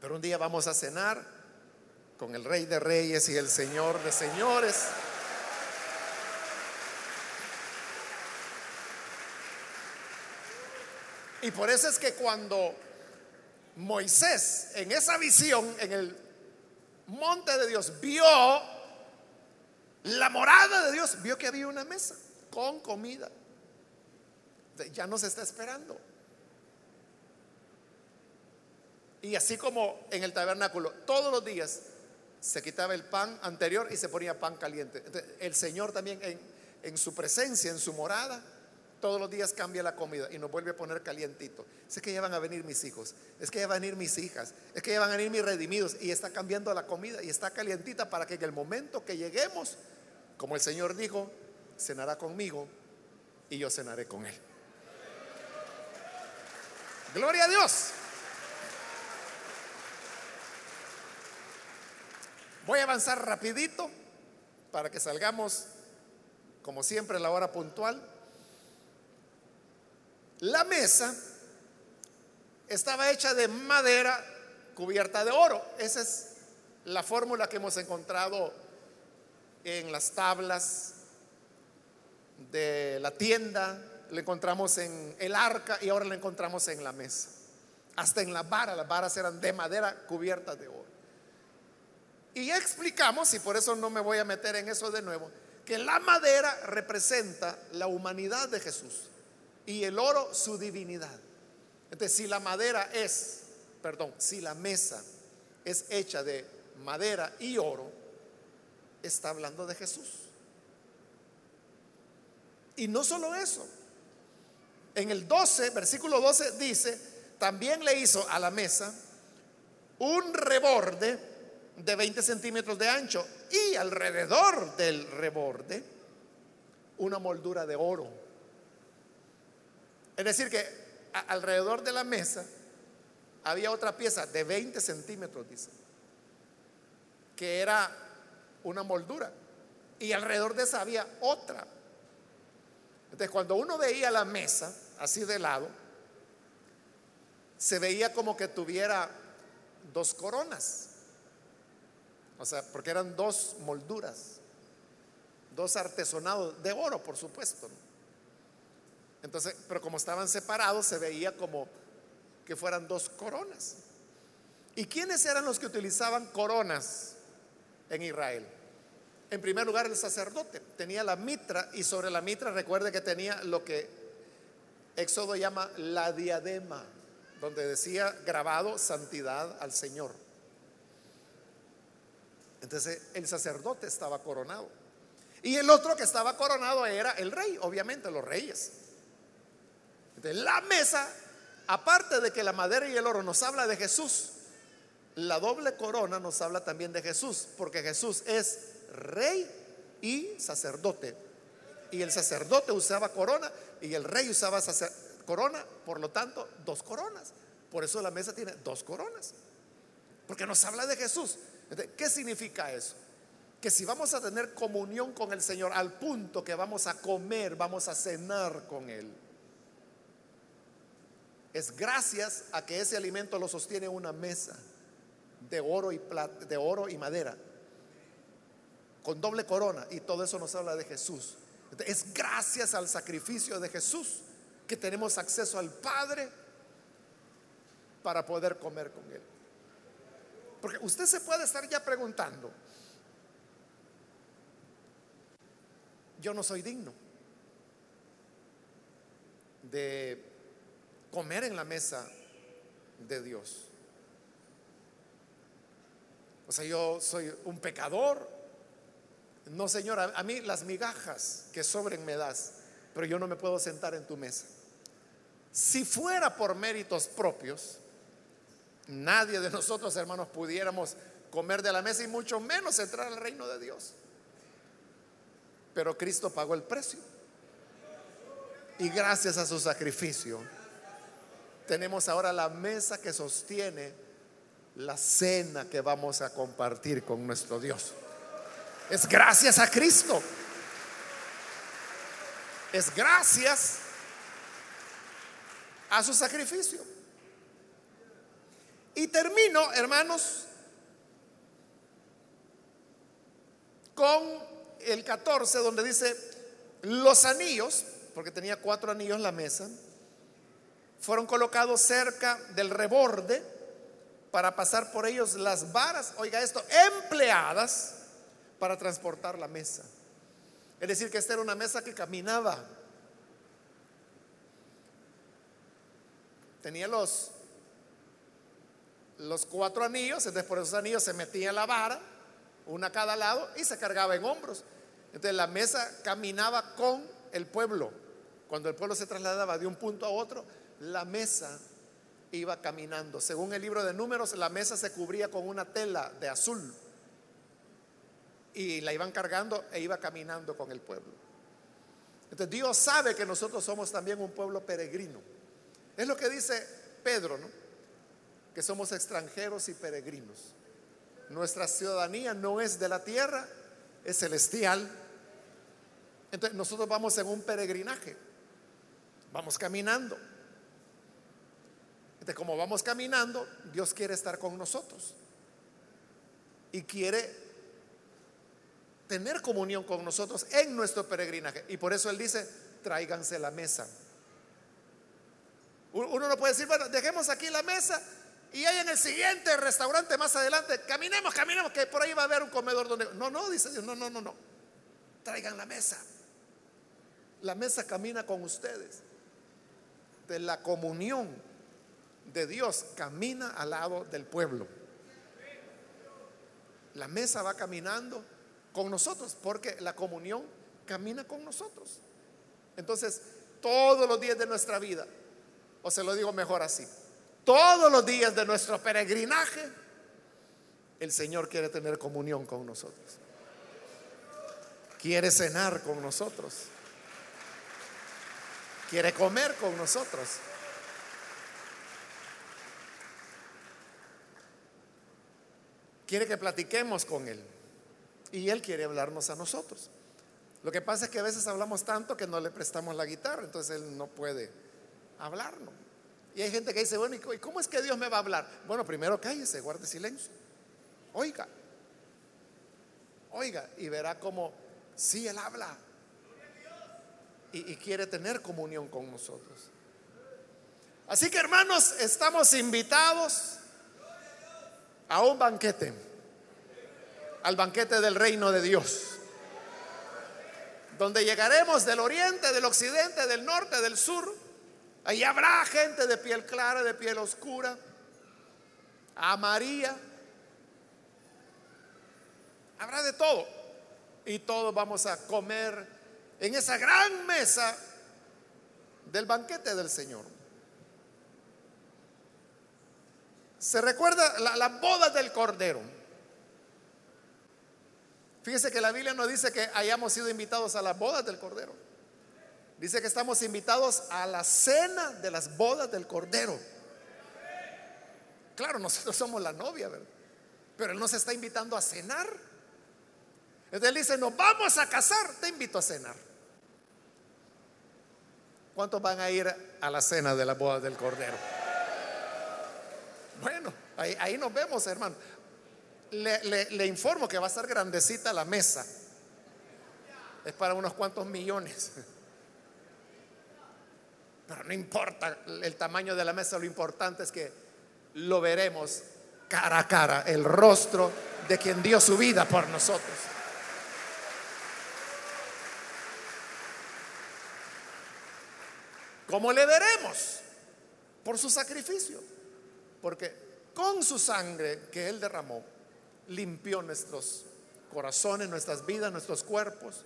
Pero un día vamos a cenar con el Rey de Reyes y el Señor de Señores. Y por eso es que cuando Moisés en esa visión, en el monte de Dios, vio la morada de Dios, vio que había una mesa con comida. Ya nos está esperando. Y así como en el tabernáculo, todos los días se quitaba el pan anterior y se ponía pan caliente. el Señor también en, en su presencia, en su morada, todos los días cambia la comida y nos vuelve a poner calientito. Es que ya van a venir mis hijos, es que ya van a venir mis hijas, es que ya van a venir mis redimidos y está cambiando la comida y está calientita para que en el momento que lleguemos, como el Señor dijo, cenará conmigo y yo cenaré con él. Gloria a Dios. Voy a avanzar rapidito para que salgamos, como siempre, a la hora puntual. La mesa estaba hecha de madera cubierta de oro. Esa es la fórmula que hemos encontrado en las tablas de la tienda, la encontramos en el arca y ahora la encontramos en la mesa. Hasta en la vara, las varas eran de madera cubiertas de oro. Y explicamos, y por eso no me voy a meter en eso de nuevo, que la madera representa la humanidad de Jesús y el oro su divinidad. Entonces, si la madera es, perdón, si la mesa es hecha de madera y oro, está hablando de Jesús. Y no solo eso. En el 12, versículo 12 dice, también le hizo a la mesa un reborde de 20 centímetros de ancho y alrededor del reborde una moldura de oro es decir, que alrededor de la mesa había otra pieza de 20 centímetros, dice, que era una moldura. Y alrededor de esa había otra. Entonces, cuando uno veía la mesa así de lado, se veía como que tuviera dos coronas. O sea, porque eran dos molduras, dos artesonados de oro, por supuesto. Entonces, pero como estaban separados, se veía como que fueran dos coronas. ¿Y quiénes eran los que utilizaban coronas en Israel? En primer lugar, el sacerdote tenía la mitra y sobre la mitra recuerde que tenía lo que Éxodo llama la diadema, donde decía grabado santidad al Señor. Entonces el sacerdote estaba coronado. Y el otro que estaba coronado era el rey, obviamente los reyes la mesa, aparte de que la madera y el oro nos habla de Jesús, la doble corona nos habla también de Jesús, porque Jesús es rey y sacerdote. Y el sacerdote usaba corona y el rey usaba corona, por lo tanto, dos coronas. Por eso la mesa tiene dos coronas, porque nos habla de Jesús. ¿Qué significa eso? Que si vamos a tener comunión con el Señor al punto que vamos a comer, vamos a cenar con Él es gracias a que ese alimento lo sostiene una mesa de oro y plata, de oro y madera con doble corona y todo eso nos habla de Jesús. Es gracias al sacrificio de Jesús que tenemos acceso al Padre para poder comer con Él. Porque usted se puede estar ya preguntando, yo no soy digno de comer en la mesa de Dios. O sea, yo soy un pecador. No, Señor, a, mí las migajas que sobren me das, pero yo no me puedo sentar en tu mesa. Si fuera por méritos propios, nadie de nosotros, hermanos, pudiéramos comer de la mesa y mucho menos entrar al reino de Dios. Pero Cristo pagó el precio. Y gracias a su sacrificio, tenemos ahora la mesa que sostiene la cena que vamos a compartir con nuestro Dios. Es gracias a Cristo. Es gracias a su sacrificio. Y termino, hermanos, con el 14, donde dice los anillos, porque tenía cuatro anillos la mesa fueron colocados cerca del reborde para pasar por ellos las varas, oiga esto, empleadas para transportar la mesa. Es decir, que esta era una mesa que caminaba. Tenía los, los cuatro anillos, entonces por esos anillos se metía la vara, una a cada lado, y se cargaba en hombros. Entonces la mesa caminaba con el pueblo. Cuando el pueblo se trasladaba de un punto a otro, la mesa iba caminando. Según el libro de números, la mesa se cubría con una tela de azul y la iban cargando e iba caminando con el pueblo. Entonces Dios sabe que nosotros somos también un pueblo peregrino. Es lo que dice Pedro, ¿no? Que somos extranjeros y peregrinos. nuestra ciudadanía no es de la tierra, es celestial. Entonces nosotros vamos en un peregrinaje, vamos caminando. Entonces como vamos caminando, Dios quiere estar con nosotros y quiere tener comunión con nosotros en nuestro peregrinaje. Y por eso Él dice, tráiganse la mesa. Uno no puede decir, bueno, dejemos aquí la mesa y ahí en el siguiente restaurante más adelante, caminemos, caminemos, que por ahí va a haber un comedor donde... No, no, dice Dios, no, no, no, no. Traigan la mesa. La mesa camina con ustedes. De la comunión de Dios camina al lado del pueblo. La mesa va caminando con nosotros porque la comunión camina con nosotros. Entonces, todos los días de nuestra vida, o se lo digo mejor así, todos los días de nuestro peregrinaje, el Señor quiere tener comunión con nosotros. Quiere cenar con nosotros. Quiere comer con nosotros. Quiere que platiquemos con Él. Y Él quiere hablarnos a nosotros. Lo que pasa es que a veces hablamos tanto que no le prestamos la guitarra, entonces Él no puede hablarnos. Y hay gente que dice, bueno, ¿y cómo es que Dios me va a hablar? Bueno, primero cállese, guarde silencio. Oiga, oiga, y verá cómo sí Él habla. Y quiere tener comunión con nosotros. Así que hermanos, estamos invitados a un banquete, al banquete del reino de Dios, donde llegaremos del oriente, del occidente, del norte, del sur Ahí habrá gente de piel clara, de piel oscura, María Habrá de todo. Y todos vamos a comer en esa gran mesa del banquete del Señor. Se recuerda la, la boda del Cordero. Fíjese que la Biblia no dice que hayamos sido invitados a la boda del Cordero. Dice que estamos invitados a la cena de las bodas del Cordero. Claro, nosotros somos la novia, ¿verdad? Pero Él nos está invitando a cenar. Entonces Él dice, nos vamos a casar, te invito a cenar. ¿Cuántos van a ir a la cena de las bodas del Cordero? Bueno, ahí, nos vemos, hermano. Le, informo que va a estar grandecita la mesa. Es para unos cuantos millones. Pero no importa el tamaño de la mesa, lo importante es que lo veremos cara a cara, el rostro de quien dio su vida por nosotros. ¿Cómo le veremos? Por su sacrificio. Porque con su sangre que Él derramó, limpió nuestros corazones, nuestras vidas, nuestros cuerpos,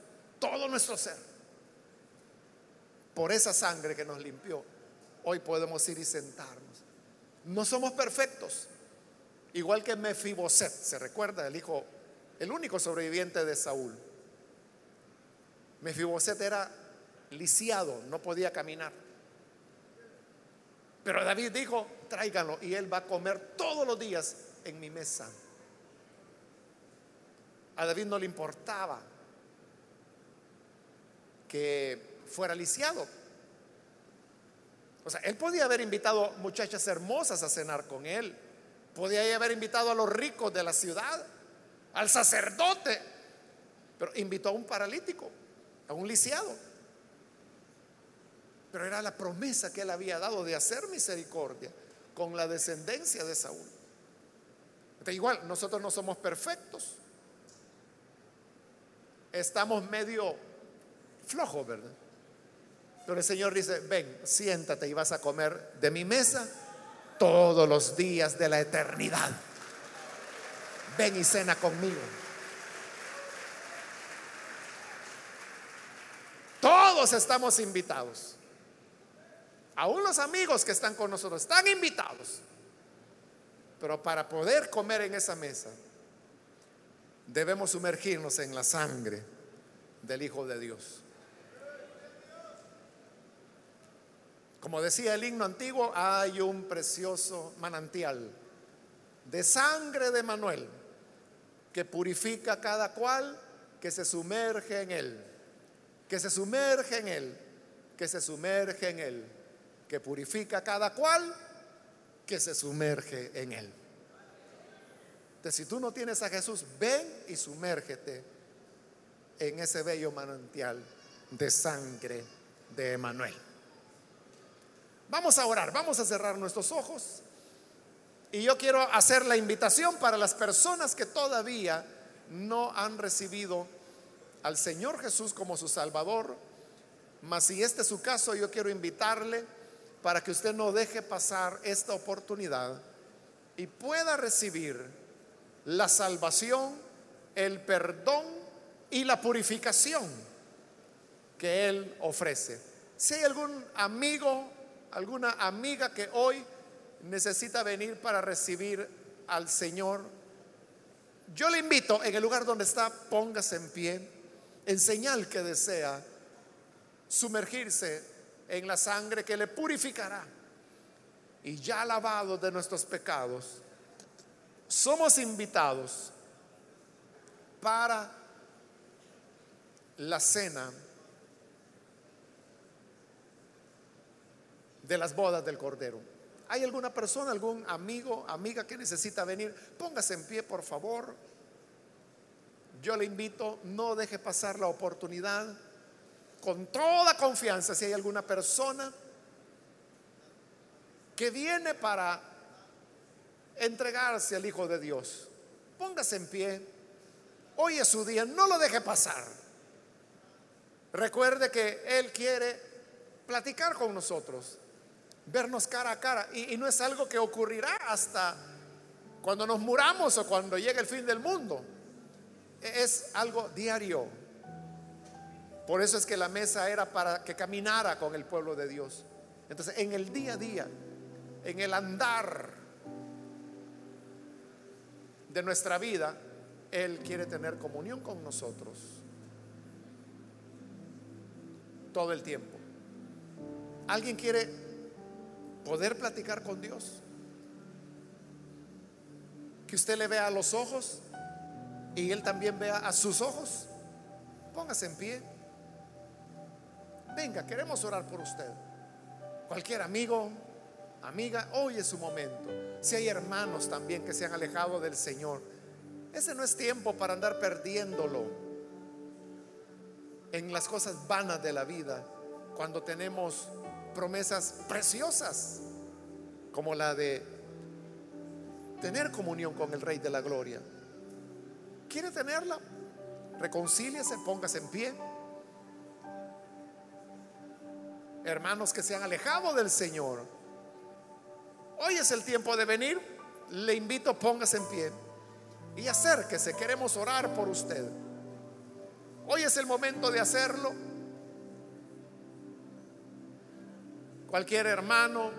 todo nuestro ser por esa sangre que nos limpió, hoy podemos ir y sentarnos. No somos perfectos, igual que Mefiboset, se recuerda, el hijo, el único sobreviviente de Saúl. Mefiboset era lisiado, no podía caminar. Pero David dijo, tráiganlo y él va a comer todos los días en mi mesa. A David no le importaba que fuera lisiado. O sea, él podía haber invitado muchachas hermosas a cenar con él. Podía haber invitado a los ricos de la ciudad, al sacerdote. Pero invitó a un paralítico, a un lisiado. Pero era la promesa que él había dado de hacer misericordia con la descendencia de Saúl. igual, nosotros no somos perfectos. Estamos medio flojos, ¿verdad? Pero el Señor dice, ven, siéntate y vas a comer de mi mesa todos los días de la eternidad. Ven y cena conmigo. Todos estamos invitados. Aún los amigos que están con nosotros están invitados. Pero para poder comer en esa mesa, debemos sumergirnos en la sangre del Hijo de Dios. Como decía el himno antiguo, hay un precioso manantial de sangre de Manuel que purifica cada cual que se sumerge en él, que se sumerge en él, que se sumerge en él, que purifica cada cual que se sumerge en él. Entonces, si tú no tienes a Jesús, ven y sumérgete en ese bello manantial de sangre de Emanuel. Vamos a orar, vamos a cerrar nuestros ojos. Y yo quiero hacer la invitación para las personas que todavía no han recibido al Señor Jesús como su Salvador. Mas si este es su caso, yo quiero invitarle para que usted no deje pasar esta oportunidad y pueda recibir la salvación, el perdón y la purificación que Él ofrece. Si hay algún amigo, alguna amiga que hoy necesita venir para recibir al Señor, yo le invito en el lugar donde está, póngase en pie, en señal que desea sumergirse en la sangre que le purificará. Y ya lavado de nuestros pecados, somos invitados para la cena de las bodas del Cordero. ¿Hay alguna persona, algún amigo, amiga que necesita venir? Póngase en pie, por favor. Yo le invito, no deje pasar la oportunidad. Con toda confianza, si hay alguna persona que viene para entregarse al Hijo de Dios, póngase en pie. Hoy es su día, no lo deje pasar. Recuerde que Él quiere platicar con nosotros vernos cara a cara. Y, no es algo que ocurrirá hasta cuando nos muramos o cuando llegue el fin del mundo. E, es algo diario. Por eso es que la mesa era para que caminara con el pueblo de Dios. Entonces, en el día a día, en el andar de nuestra vida, Él quiere tener comunión con nosotros todo el tiempo. ¿Alguien quiere poder platicar con Dios. Que usted le vea a los ojos y Él también vea a sus ojos. Póngase en pie. Venga, queremos orar por usted. Cualquier amigo, amiga, hoy es su momento. Si hay hermanos también que se han alejado del Señor, ese no es tiempo para andar perdiéndolo en las cosas vanas de la vida cuando tenemos promesas preciosas, como la de tener comunión con el Rey de la Gloria. ¿Quiere tenerla? Reconcíliese, póngase en pie. Hermanos que se han alejado del Señor, hoy es el tiempo de venir. Le invito, póngase en pie y acérquese. Queremos orar por usted. Hoy es el momento de hacerlo. Cualquier hermano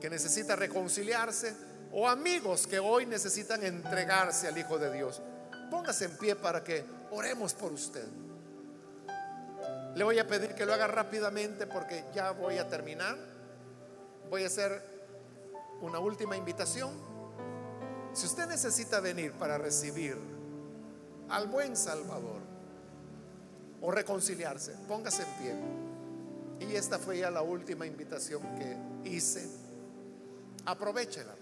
que necesita reconciliarse o amigos que hoy necesitan entregarse al Hijo de Dios. Póngase en pie para que oremos por usted. Le voy a pedir que lo haga rápidamente porque ya voy a terminar. Voy a hacer una última invitación. Si usted necesita venir para recibir al buen Salvador o reconciliarse, póngase en pie. Y esta fue ya la última invitación que hice. Aprovechela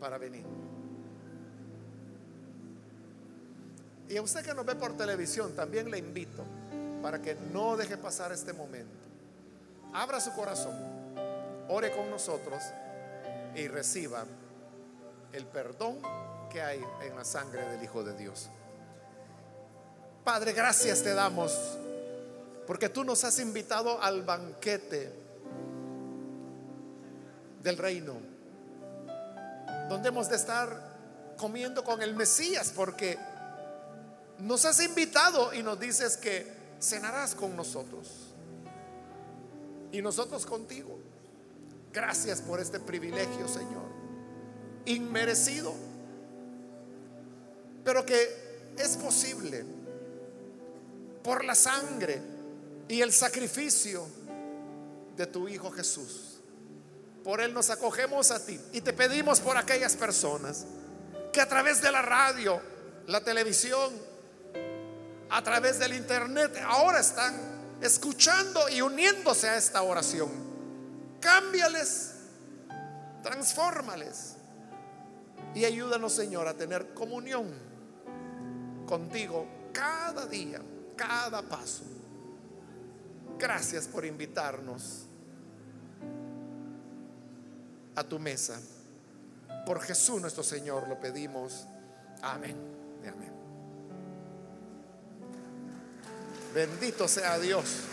para venir. Y a usted que nos ve por televisión, también le invito para que no deje pasar este momento. Abra su corazón, ore con nosotros y reciba el perdón que hay en la sangre del Hijo de Dios. Padre, gracias te damos porque tú nos has invitado al banquete del reino, donde hemos de estar comiendo con el Mesías, porque nos has invitado y nos dices que cenarás con nosotros. Y nosotros contigo. Gracias por este privilegio, Señor, inmerecido, pero que es posible por la sangre y el sacrificio de tu Hijo Jesús. Por Él nos acogemos a ti y te pedimos por aquellas personas que a través de la radio, la televisión, a través del internet, ahora están escuchando y uniéndose a esta oración. Cámbiales, transfórmales y ayúdanos, Señor, a tener comunión contigo cada día, cada paso. Gracias por invitarnos a tu mesa. Por Jesús nuestro Señor lo pedimos. Amén. Amén. Bendito sea Dios.